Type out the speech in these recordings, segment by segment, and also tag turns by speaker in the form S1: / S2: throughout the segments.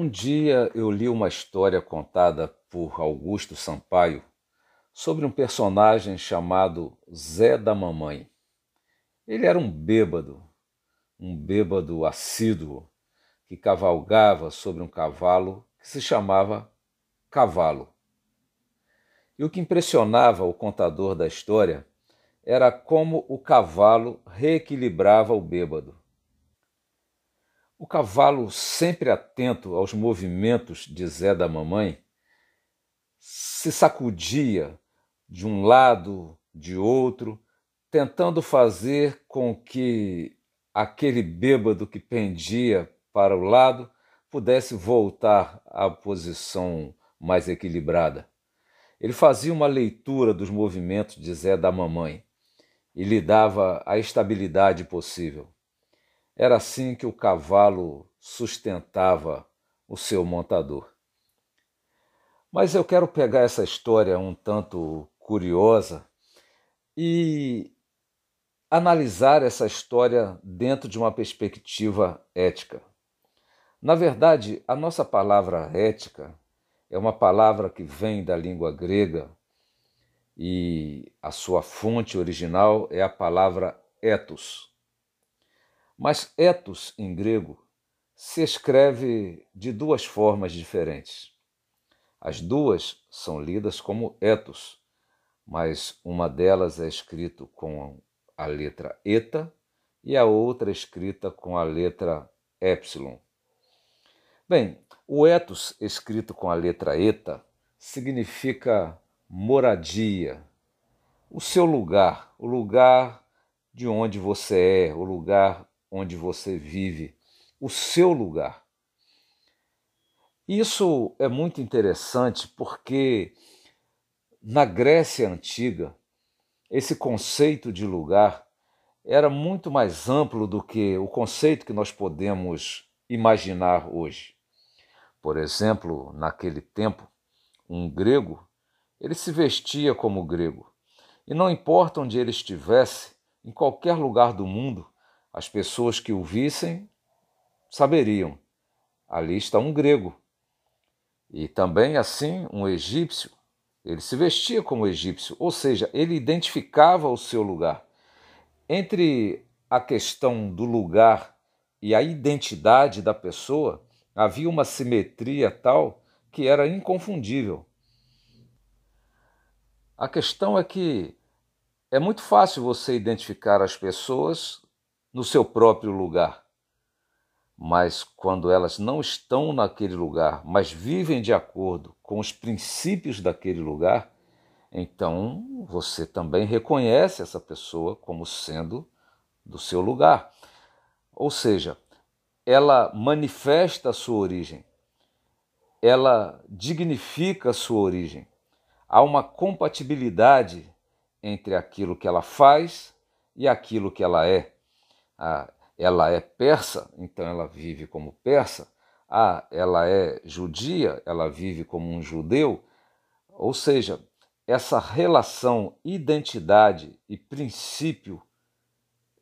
S1: Um dia eu li uma história contada por Augusto Sampaio sobre um personagem chamado Zé da Mamãe. Ele era um bêbado, um bêbado assíduo, que cavalgava sobre um cavalo que se chamava Cavalo. E o que impressionava o contador da história era como o cavalo reequilibrava o bêbado. O cavalo, sempre atento aos movimentos de Zé da Mamãe, se sacudia de um lado, de outro, tentando fazer com que aquele bêbado que pendia para o lado pudesse voltar à posição mais equilibrada. Ele fazia uma leitura dos movimentos de Zé da Mamãe e lhe dava a estabilidade possível. Era assim que o cavalo sustentava o seu montador. Mas eu quero pegar essa história um tanto curiosa e analisar essa história dentro de uma perspectiva ética. Na verdade, a nossa palavra ética é uma palavra que vem da língua grega e a sua fonte original é a palavra ethos. Mas ethos em grego se escreve de duas formas diferentes. As duas são lidas como ethos, mas uma delas é escrito com a letra eta e a outra é escrita com a letra epsilon. Bem, o ethos escrito com a letra eta significa moradia, o seu lugar, o lugar de onde você é, o lugar onde você vive, o seu lugar. Isso é muito interessante porque na Grécia antiga, esse conceito de lugar era muito mais amplo do que o conceito que nós podemos imaginar hoje. Por exemplo, naquele tempo, um grego, ele se vestia como grego. E não importa onde ele estivesse, em qualquer lugar do mundo, as pessoas que o vissem saberiam: ali está um grego. E também assim um egípcio. Ele se vestia como egípcio, ou seja, ele identificava o seu lugar. Entre a questão do lugar e a identidade da pessoa, havia uma simetria tal que era inconfundível. A questão é que é muito fácil você identificar as pessoas no seu próprio lugar. Mas quando elas não estão naquele lugar, mas vivem de acordo com os princípios daquele lugar, então você também reconhece essa pessoa como sendo do seu lugar. Ou seja, ela manifesta a sua origem, ela dignifica a sua origem. Há uma compatibilidade entre aquilo que ela faz e aquilo que ela é. Ah, ela é persa, então ela vive como persa. Ah, ela é judia, ela vive como um judeu. Ou seja, essa relação identidade e princípio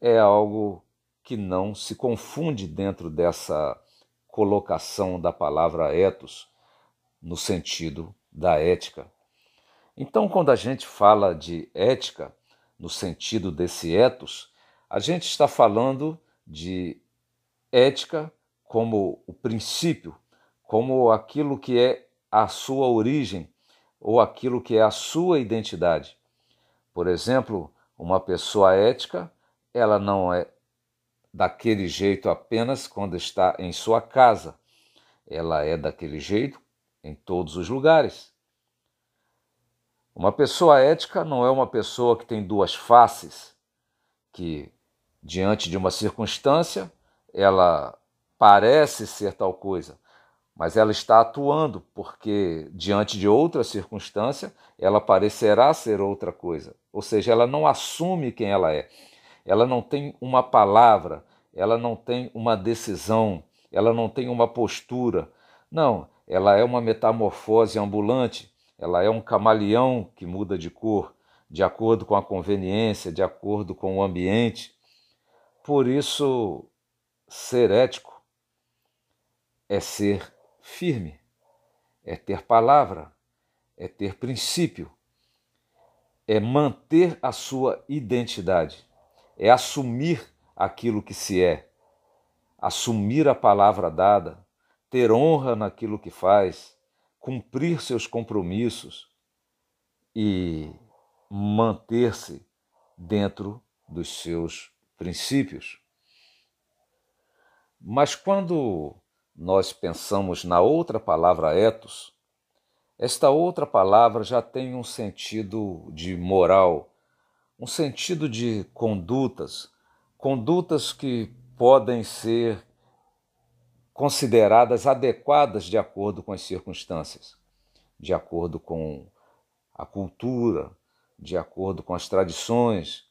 S1: é algo que não se confunde dentro dessa colocação da palavra ethos no sentido da ética. Então, quando a gente fala de ética no sentido desse ethos, a gente está falando de ética como o princípio, como aquilo que é a sua origem ou aquilo que é a sua identidade. Por exemplo, uma pessoa ética, ela não é daquele jeito apenas quando está em sua casa. Ela é daquele jeito em todos os lugares. Uma pessoa ética não é uma pessoa que tem duas faces, que diante de uma circunstância, ela parece ser tal coisa, mas ela está atuando porque diante de outra circunstância, ela parecerá ser outra coisa. Ou seja, ela não assume quem ela é. Ela não tem uma palavra, ela não tem uma decisão, ela não tem uma postura. Não, ela é uma metamorfose ambulante, ela é um camaleão que muda de cor de acordo com a conveniência, de acordo com o ambiente. Por isso, ser ético é ser firme, é ter palavra, é ter princípio, é manter a sua identidade, é assumir aquilo que se é, assumir a palavra dada, ter honra naquilo que faz, cumprir seus compromissos e manter-se dentro dos seus princípios. Mas quando nós pensamos na outra palavra ethos, esta outra palavra já tem um sentido de moral, um sentido de condutas, condutas que podem ser consideradas adequadas de acordo com as circunstâncias, de acordo com a cultura, de acordo com as tradições,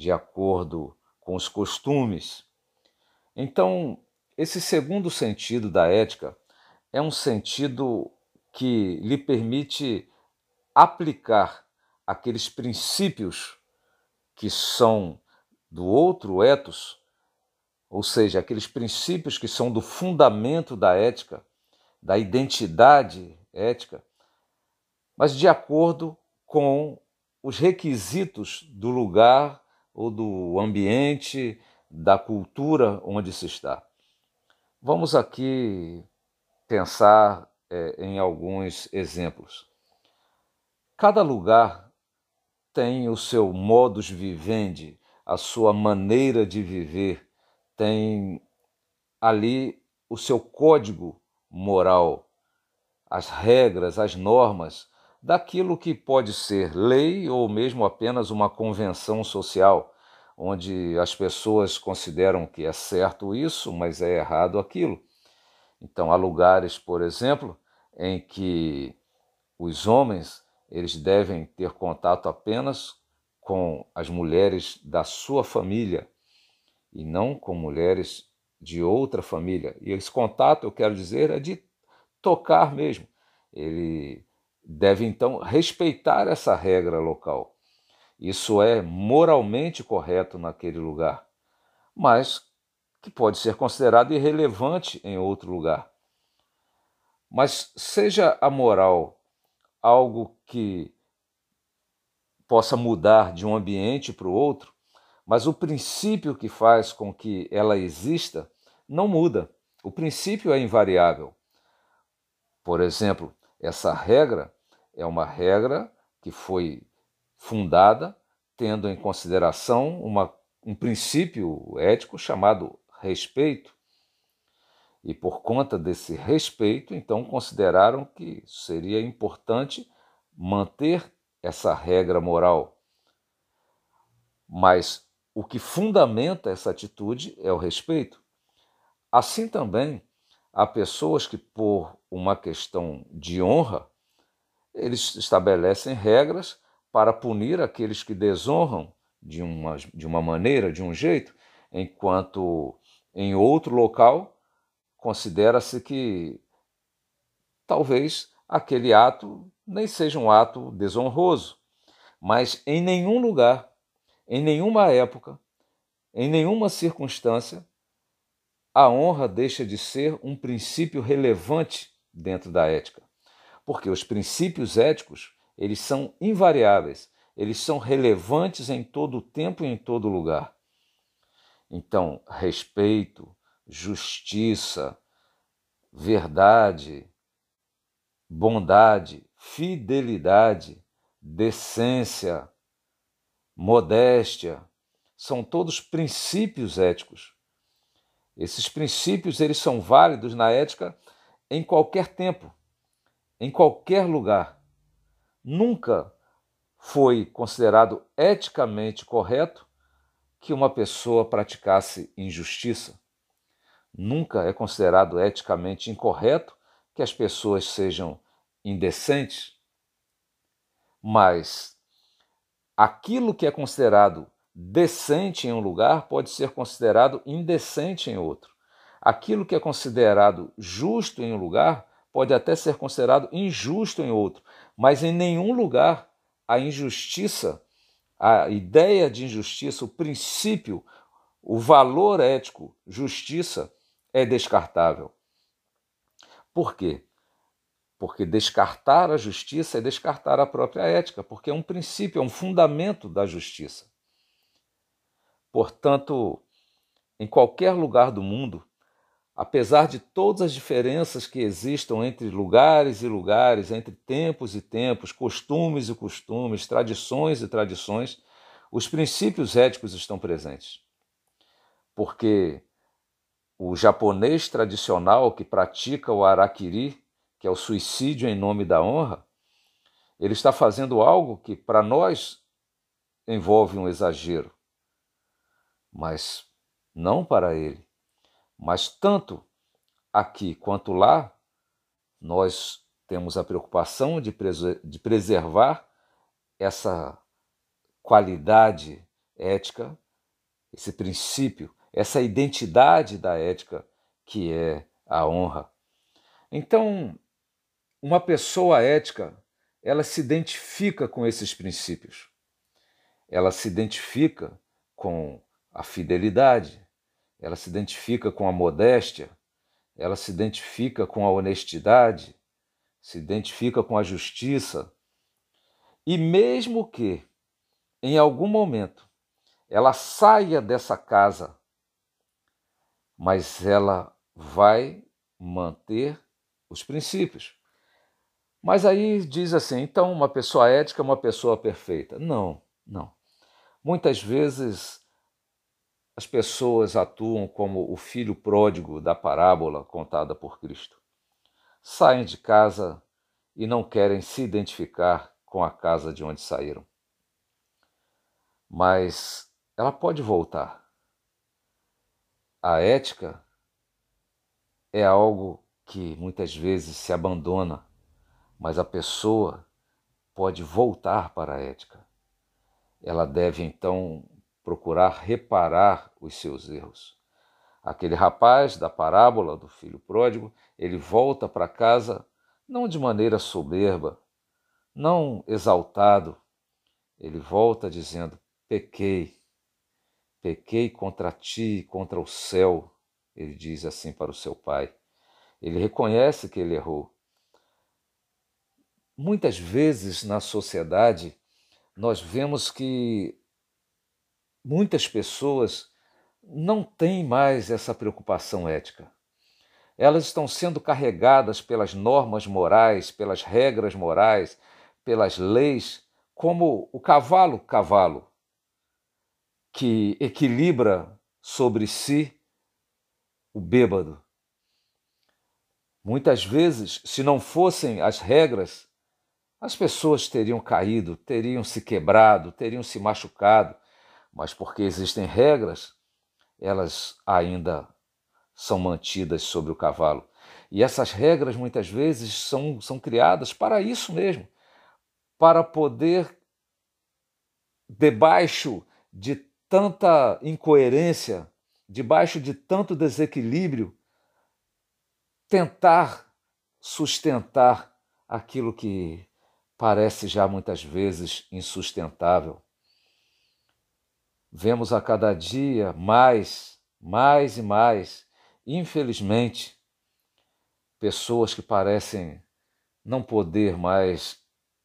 S1: de acordo com os costumes. Então, esse segundo sentido da ética é um sentido que lhe permite aplicar aqueles princípios que são do outro ethos, ou seja, aqueles princípios que são do fundamento da ética, da identidade ética, mas de acordo com os requisitos do lugar ou do ambiente, da cultura onde se está. Vamos aqui pensar é, em alguns exemplos. Cada lugar tem o seu modus vivendi, a sua maneira de viver, tem ali o seu código moral, as regras, as normas daquilo que pode ser lei ou mesmo apenas uma convenção social, onde as pessoas consideram que é certo isso, mas é errado aquilo. Então há lugares, por exemplo, em que os homens eles devem ter contato apenas com as mulheres da sua família e não com mulheres de outra família. E esse contato, eu quero dizer, é de tocar mesmo. Ele deve então respeitar essa regra local. Isso é moralmente correto naquele lugar, mas que pode ser considerado irrelevante em outro lugar. Mas seja a moral algo que possa mudar de um ambiente para o outro, mas o princípio que faz com que ela exista não muda. O princípio é invariável. Por exemplo, essa regra é uma regra que foi fundada tendo em consideração uma, um princípio ético chamado respeito. E por conta desse respeito, então consideraram que seria importante manter essa regra moral. Mas o que fundamenta essa atitude é o respeito. Assim também, há pessoas que, por uma questão de honra, eles estabelecem regras para punir aqueles que desonram de uma, de uma maneira, de um jeito, enquanto em outro local considera-se que talvez aquele ato nem seja um ato desonroso, mas em nenhum lugar, em nenhuma época, em nenhuma circunstância, a honra deixa de ser um princípio relevante dentro da ética porque os princípios éticos, eles são invariáveis, eles são relevantes em todo o tempo e em todo lugar. Então, respeito, justiça, verdade, bondade, fidelidade, decência, modéstia, são todos princípios éticos. Esses princípios eles são válidos na ética em qualquer tempo em qualquer lugar. Nunca foi considerado eticamente correto que uma pessoa praticasse injustiça. Nunca é considerado eticamente incorreto que as pessoas sejam indecentes. Mas aquilo que é considerado decente em um lugar pode ser considerado indecente em outro. Aquilo que é considerado justo em um lugar pode até ser considerado injusto em outro, mas em nenhum lugar a injustiça, a ideia de injustiça, o princípio, o valor ético, justiça, é descartável. Por quê? Porque descartar a justiça é descartar a própria ética, porque é um princípio, é um fundamento da justiça. Portanto, em qualquer lugar do mundo, apesar de todas as diferenças que existam entre lugares e lugares, entre tempos e tempos, costumes e costumes, tradições e tradições, os princípios éticos estão presentes. Porque o japonês tradicional que pratica o arakiri, que é o suicídio em nome da honra, ele está fazendo algo que para nós envolve um exagero, mas não para ele. Mas tanto aqui quanto lá, nós temos a preocupação de, de preservar essa qualidade ética, esse princípio, essa identidade da ética que é a honra. Então, uma pessoa ética, ela se identifica com esses princípios. Ela se identifica com a fidelidade, ela se identifica com a modéstia, ela se identifica com a honestidade, se identifica com a justiça. E mesmo que em algum momento ela saia dessa casa, mas ela vai manter os princípios. Mas aí diz assim: então, uma pessoa ética é uma pessoa perfeita. Não, não. Muitas vezes as pessoas atuam como o filho pródigo da parábola contada por Cristo. Saem de casa e não querem se identificar com a casa de onde saíram mas ela pode voltar. A ética é algo que muitas vezes se abandona, mas a pessoa pode voltar para a ética. Ela deve então procurar reparar os seus erros. Aquele rapaz da parábola do filho pródigo, ele volta para casa não de maneira soberba, não exaltado, ele volta dizendo: Pequei, pequei contra ti contra o céu, ele diz assim para o seu pai. Ele reconhece que ele errou. Muitas vezes na sociedade nós vemos que muitas pessoas não têm mais essa preocupação ética. Elas estão sendo carregadas pelas normas morais, pelas regras morais, pelas leis, como o cavalo cavalo que equilibra sobre si o bêbado. Muitas vezes, se não fossem as regras, as pessoas teriam caído, teriam se quebrado, teriam se machucado, mas porque existem regras, elas ainda são mantidas sobre o cavalo. E essas regras muitas vezes são, são criadas para isso mesmo, para poder, debaixo de tanta incoerência, debaixo de tanto desequilíbrio, tentar sustentar aquilo que parece já muitas vezes insustentável. Vemos a cada dia mais, mais e mais, infelizmente, pessoas que parecem não poder mais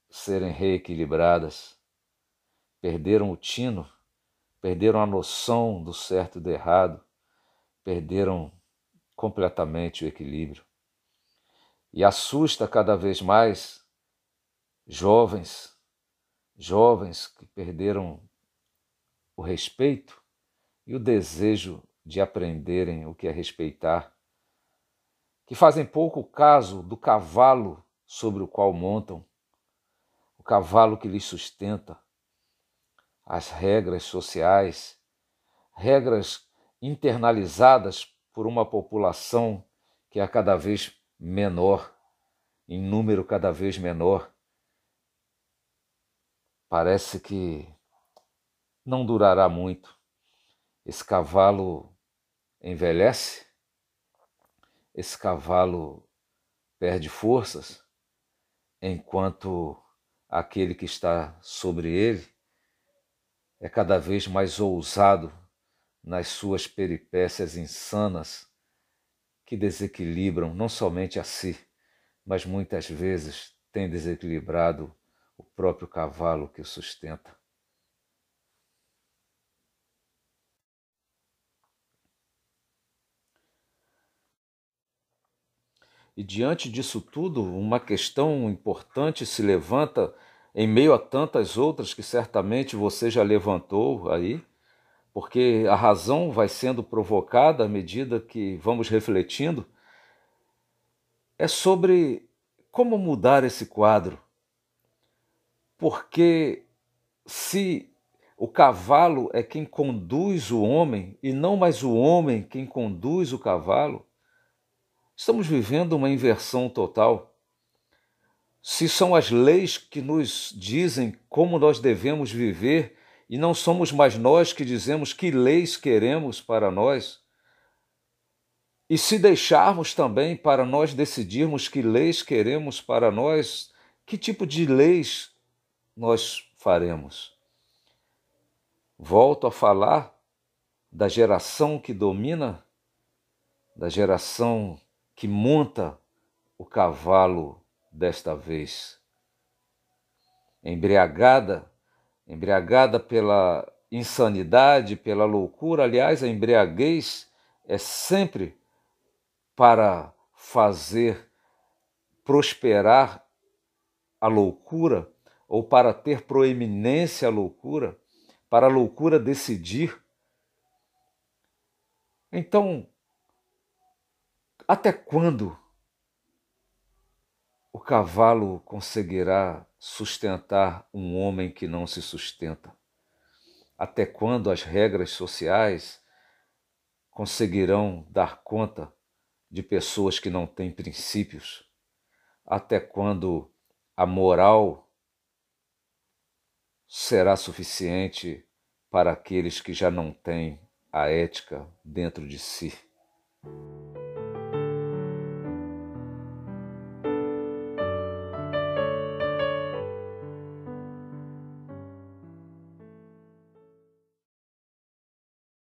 S1: serem reequilibradas, perderam o tino perderam a noção do certo e do errado, perderam completamente o equilíbrio. E assusta cada vez mais jovens, jovens que perderam o respeito e o desejo de aprenderem o que é respeitar, que fazem pouco caso do cavalo sobre o qual montam, o cavalo que lhes sustenta, as regras sociais, regras internalizadas por uma população que é cada vez menor, em número cada vez menor. Parece que não durará muito. Esse cavalo envelhece, esse cavalo perde forças, enquanto aquele que está sobre ele é cada vez mais ousado nas suas peripécias insanas que desequilibram não somente a si, mas muitas vezes têm desequilibrado o próprio cavalo que o sustenta. E diante disso tudo, uma questão importante se levanta em meio a tantas outras que certamente você já levantou aí, porque a razão vai sendo provocada à medida que vamos refletindo, é sobre como mudar esse quadro. Porque se o cavalo é quem conduz o homem e não mais o homem quem conduz o cavalo, estamos vivendo uma inversão total. Se são as leis que nos dizem como nós devemos viver e não somos mais nós que dizemos que leis queremos para nós, e se deixarmos também para nós decidirmos que leis queremos para nós, que tipo de leis nós faremos? Volto a falar da geração que domina, da geração que monta o cavalo desta vez. Embriagada, embriagada pela insanidade, pela loucura. Aliás, a embriaguez é sempre para fazer prosperar a loucura ou para ter proeminência a loucura, para a loucura decidir. Então, até quando o cavalo conseguirá sustentar um homem que não se sustenta? Até quando as regras sociais conseguirão dar conta de pessoas que não têm princípios? Até quando a moral será suficiente para aqueles que já não têm a ética dentro de si?